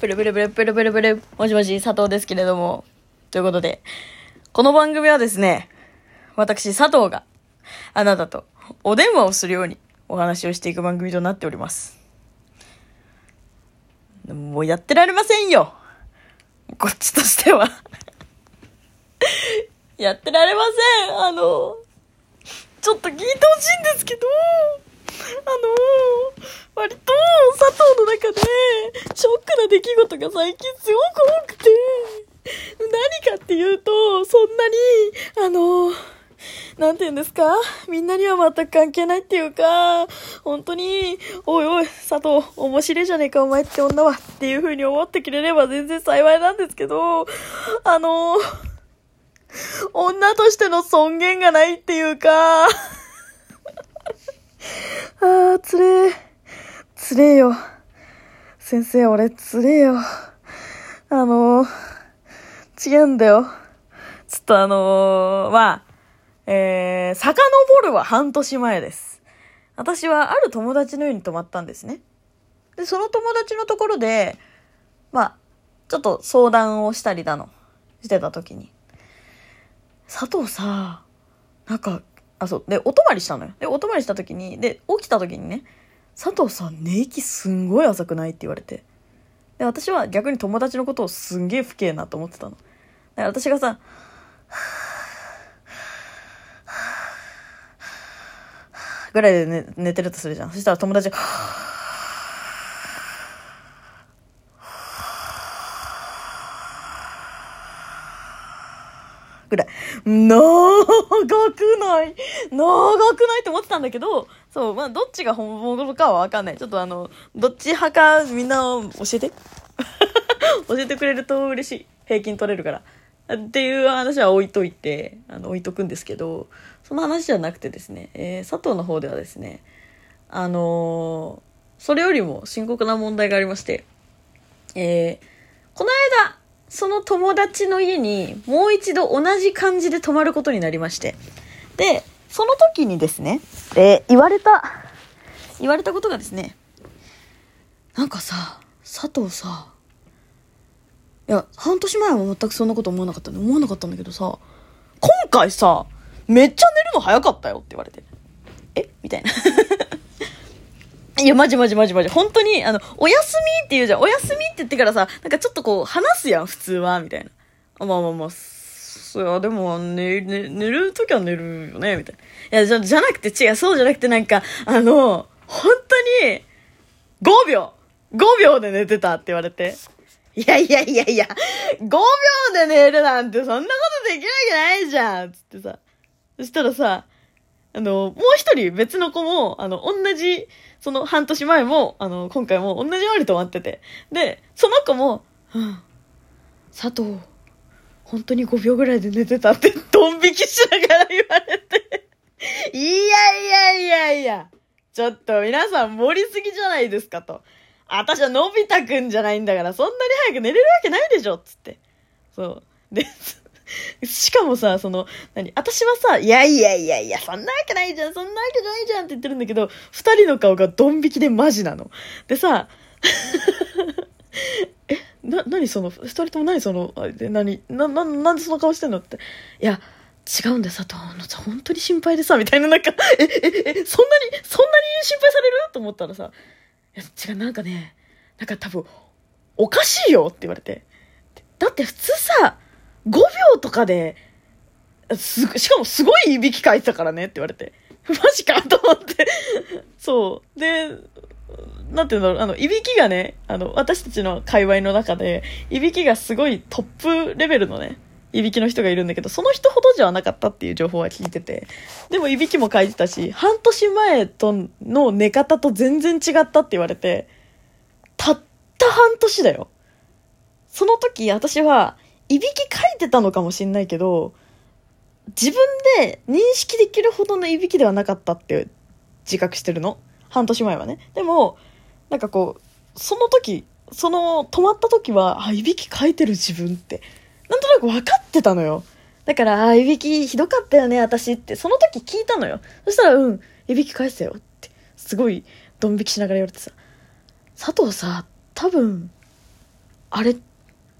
プルプルプルプルプルプル。もしもし、佐藤ですけれども。ということで、この番組はですね、私、佐藤があなたとお電話をするようにお話をしていく番組となっております。もうやってられませんよこっちとしては。やってられませんあの、ちょっと聞いてほしいんですけど、あの、割と佐藤の中でショックな出来事が最近すごく多くて、何かっていうと、そんなに、あの、なんて言うんですか？みんなには全く関係ないっていうか、本当に、おいおい、佐藤、面白いじゃねえか、お前って女は、っていう風に思ってくれれば全然幸いなんですけど、あの、女としての尊厳がないっていうか、あー、つれえ。つれえよ。先生、俺、つれえよ。あのー、違うんだよ。ちょっとあのー、まあ、えー、遡るは半年前です。私はある友達の家に泊まったんですね。で、その友達のところで、まあ、ちょっと相談をしたりだの、してた時に、佐藤さ、なんか、あ、そう、で、お泊まりしたのよ。で、お泊まりした時に、で、起きた時にね、佐藤さん、寝息すんごい浅くないって言われて。で、私は逆に友達のことをすんげえ不敬なと思ってたの。だから私がさ、ぐらいで寝寝てるとするじゃん。そしたら友達が、ぐらい。長くない？長くないって思ってたんだけど、そう、まあ、どっちが本物かはわかんない。ちょっとあの、どっち派かみんな教えて。教えてくれると嬉しい。平均取れるから。っていう話は置いといて、あの、置いとくんですけど、その話じゃなくてですね、えー佐藤の方ではですね、あのーそれよりも深刻な問題がありまして、えーこの間、その友達の家にもう一度同じ感じで泊まることになりまして。で、その時にですね、えー言われた、言われたことがですね、なんかさ、佐藤さ、いや、半年前は全くそんなこと思わなかったんで、思わなかったんだけどさ、今回さ、めっちゃ寝るの早かったよって言われて。え？みたいな。いや、マジマジマジマジ。本当に、あの、おやすみって言うじゃん。おやすみって言ってからさ、なんかちょっとこう、話すやん、普通は、みたいな。あまあまあまあ、そいや、でも、寝、寝、寝るときは寝るよね、みたいな。いや、じゃ、じゃなくて違う、そうじゃなくてなんか、あの、本当に、5秒 !5 秒で寝てたって言われて。いやいやいやいや、5秒で寝るなんてそんなことできるわけないじゃんつってさ。そしたらさ、あの、もう一人別の子も、あの、同じ、その半年前も、あの、今回も同じように泊まってて。で、その子も、うん、佐藤、本当に5秒ぐらいで寝てたって、ドン引きしながら言われて。いやいやいやいや、ちょっと皆さん盛りすぎじゃないですかと。私はのび太くんじゃないんだから、そんなに早く寝れるわけないでしょつって。そう。で、しかもさ、その、何私はさ、いやいやいやいや、そんなわけないじゃん、そんなわけないじゃんって言ってるんだけど、二人の顔がドン引きでマジなの。でさ、え、な、何その、二人とも何その、あで何、な、な、なんでその顔してんのって。いや、違うんだよ、佐藤。本当に心配でさ、みたいな、なんか、え、え、え、そんなに、そんなに心配される？と思ったらさ、いや、違う、なんかね、なんか多分、おかしいよって言われて。だって普通さ、5秒とかで、すしかもすごいいびきかいてたからねって言われて。マジかと思って。そう。で、なんていうんだろう、あの、いびきがね、あの、私たちの界隈の中で、いびきがすごいトップレベルのね、いびきの人がいるんだけど、その人ほどじゃなかったっていう情報は聞いてて。でもいびきも書いてたし、半年前との寝方と全然違ったって言われて、たった半年だよ。その時私は、いびきかいてたのかもしんないけど、自分で認識できるほどのいびきではなかったって自覚してるの？半年前はね。でも、なんかこう、その時、その止まった時は、あ、いびきかいてる自分って、なんとなく分かってたのよ。だから、あ、いびきひどかったよね、私って。その時聞いたのよ。そしたら、うん、いびき返せよって、すごい、ドン引きしながら言われてさ、佐藤さ、多分、あれ、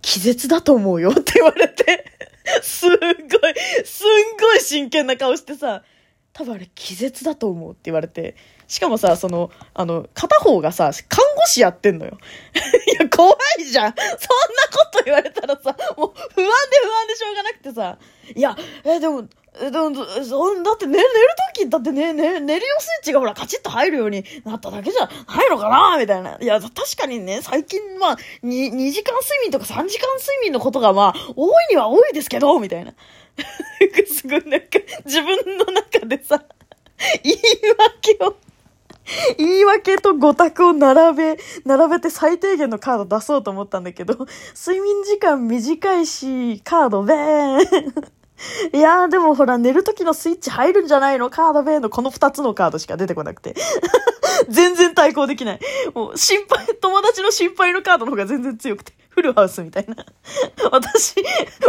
気絶だと思うよって言われて、すっごい、すんごい真剣な顔してさ、多分あれ気絶だと思うって言われて、しかもさ、その、あの、片方がさ、看護師やってんのよ。いや、怖いじゃん。そんなこと言われたらさ、もう不安で不安でしょうがなくてさ、いや、え、でも、え、でも、そだって寝、寝るとき、だってね、ね、寝るよスイッチがほら、カチッと入るようになっただけじゃないのかなみたいな。いや、確かにね、最近、まあ、2、2時間睡眠とか3時間睡眠のことが、まあ、多いには多いですけど、みたいな。すごいなんか、自分の中でさ、言い訳を言い訳と5択を並べ、並べて最低限のカード出そうと思ったんだけど、睡眠時間短いし、カードべーん。いやーでもほら寝る時のスイッチ入るんじゃないの？カードベーのこの2つのカードしか出てこなくて。全然対抗できない。もう心配、友達の心配のカードの方が全然強くて。フルハウスみたいな。私、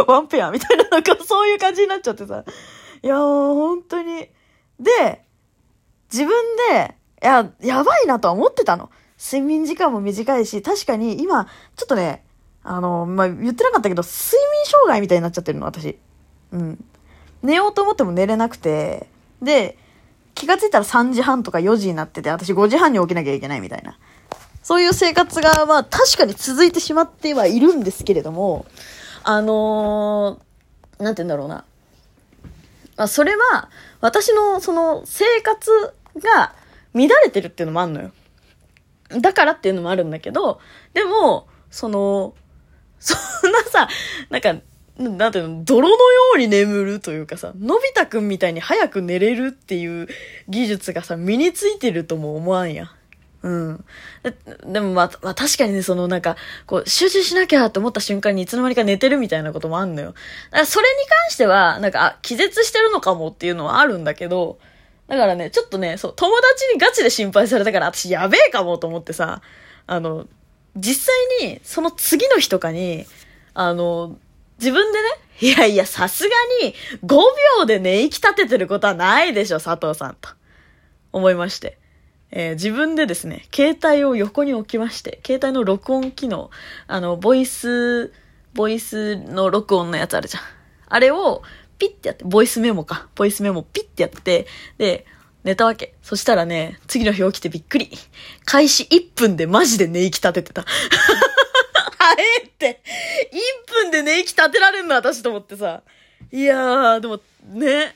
ワンペアみたいな、なんかそういう感じになっちゃってさ。いやもう本当に。で、自分で、いや、やばいなとは思ってたの。睡眠時間も短いし、確かに今、ちょっとね、あの、まあ、言ってなかったけど、睡眠障害みたいになっちゃってるの、私。うん。寝ようと思っても寝れなくて、で、気がついたら3時半とか4時になってて、私5時半に起きなきゃいけないみたいな。そういう生活が、まあ確かに続いてしまってはいるんですけれども、あのー、なんて言うんだろうな。まあ、それは、私のその生活が乱れてるっていうのもあるのよ。だからっていうのもあるんだけど、でも、その、そんなさ、なんか、なんていうの、泥のように眠るというかさ、のび太くんみたいに早く寝れるっていう技術がさ、身についてるとも思わんや。うん。でもまあ、まあ確かにね、そのなんか、こう、集中しなきゃって思った瞬間にいつの間にか寝てるみたいなこともあんのよ。だからそれに関しては、なんか、あ、気絶してるのかもっていうのはあるんだけど、だからね、ちょっとね、そう、友達にガチで心配されたから、私やべえかもと思ってさ、あの、実際に、その次の日とかに、あの、自分でね、いやいや、さすがに5秒で寝息立ててることはないでしょ、佐藤さんと。思いまして。えー、自分でですね、携帯を横に置きまして、携帯の録音機能、あの、ボイス、ボイスの録音のやつあるじゃん。あれをピッてやって、ボイスメモか。ボイスメモピッてやって、で、寝たわけ。そしたらね、次の日起きてびっくり。開始1分でマジで寝息立ててた。えって、1分で寝息立てられんの私と思ってさ。いやー、でも、ね。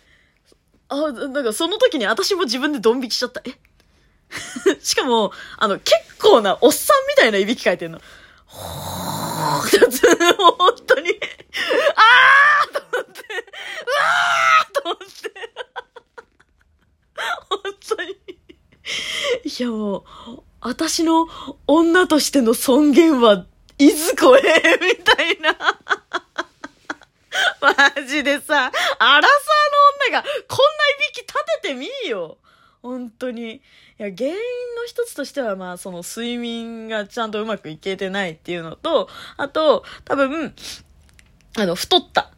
あ、なんかその時に私も自分でドン引きしちゃった。え？しかも、あの、結構なおっさんみたいないびきかいてんの。ほーって本当に、あーと思って、うわーと思って、本当に。いやもう、私の女としての尊厳はいずこへ？みたいな。マジでさ、アラサーの女がこんないびき立ててみーよ。本当に。いや、原因の一つとしては、まあ、その睡眠がちゃんとうまくいけてないっていうのと、あと、多分、あの、太った。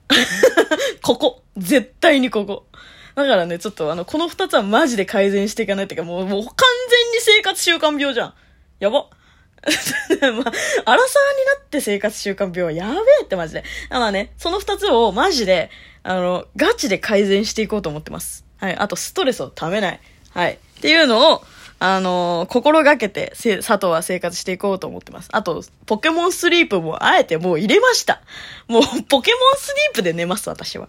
ここ。絶対にここ。だからね、ちょっとあの、この二つはマジで改善していかないっていうか、もう、もう完全に生活習慣病じゃん。やば。まあ、アラサーになって生活習慣病はやべえってマジで。まあね、その二つをマジで、あの、ガチで改善していこうと思ってます。はい。あと、ストレスをためない。はい。っていうのを、あのー、心がけて、佐藤は生活していこうと思ってます。あと、ポケモンスリープもあえてもう入れました。もう、ポケモンスリープで寝ます、私は。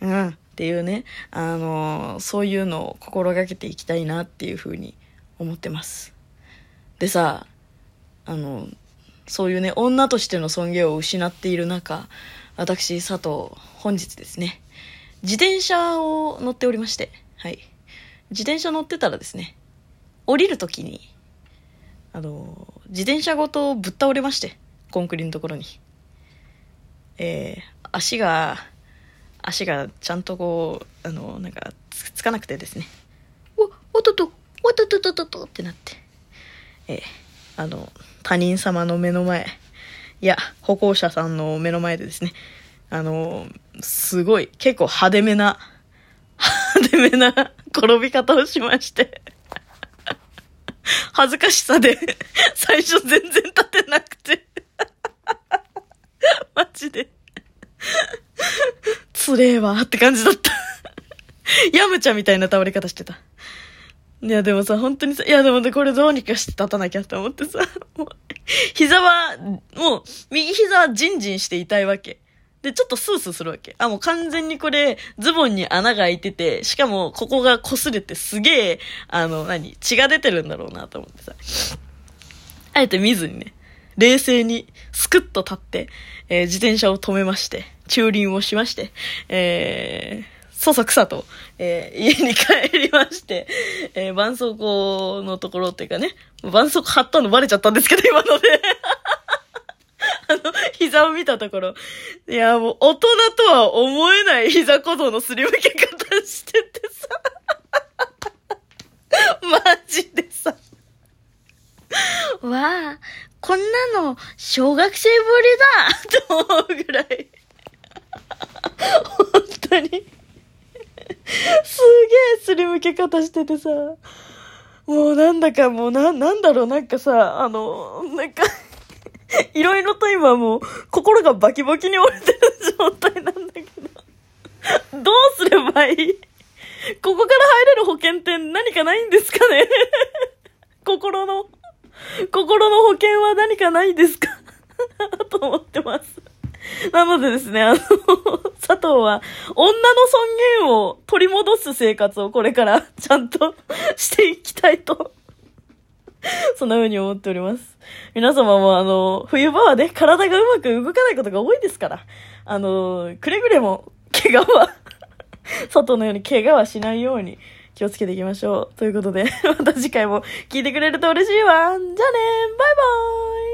うん。っていうね、あのー、そういうのを心がけていきたいなっていうふうに思ってます。でさ、あの、そういうね、女としての尊厳を失っている中、私、佐藤、本日ですね、自転車を乗っておりまして、はい。自転車乗ってたらですね、降りるときに、あの、自転車ごとぶっ倒れまして、コンクリのところに。えー、足が、足がちゃんとこう、あの、なんかつ、つかなくてですね、お、おっとっと、おっとっとっとっとっとってなって、えー、あの、他人様の目の前、いや、歩行者さんの目の前でですね、あの、すごい、結構派手めな、派手めな 転び方をしまして、恥ずかしさで、最初全然立てなくて、マジで、つれえわって感じだった。ヤムちゃんみたいな倒れ方してた。いや、でもさ、本当にさ、いや、でもね、これどうにかして立たなきゃって思ってさ、もう、膝は、もう、右膝はジンジンして痛いわけ。で、ちょっとスースーするわけ。あ、もう完全にこれ、ズボンに穴が開いてて、しかも、ここが擦れてすげえ、あの、何血が出てるんだろうなと思ってさ。あえて見ずにね、冷静に、スクッと立って、えー、自転車を止めまして、駐輪をしまして、えー、そそくさと、えー、家に帰りまして、えー、絆創膏のところっていうかね、絆創膏貼ったのバレちゃったんですけど、今ので。あの、膝を見たところ。いや、もう、大人とは思えない膝小僧のすりむけ方しててさ。マジでさ。わあ、こんなの、小学生ぶりだと思うぐらい。本当に。すりむけ方しててさ。もうなんだかもうな、なんだろう、なんかさ、あの、なんか いろいろと今もう心がバキバキに折れてる状態なんだけど。どうすればいい？ここから入れる保険って何かないんですかね？心の、心の保険は何かないですか？と思ってます。なのでですね、あの、佐藤は、女の尊厳を取り戻す生活をこれから ちゃんとしていきたいと、そんな風に思っております。皆様もあの、冬場はね、体がうまく動かないことが多いですから、あの、くれぐれも、怪我は佐藤のように怪我はしないように気をつけていきましょう。ということで、また次回も聞いてくれると嬉しいわ。じゃあねバイバーイ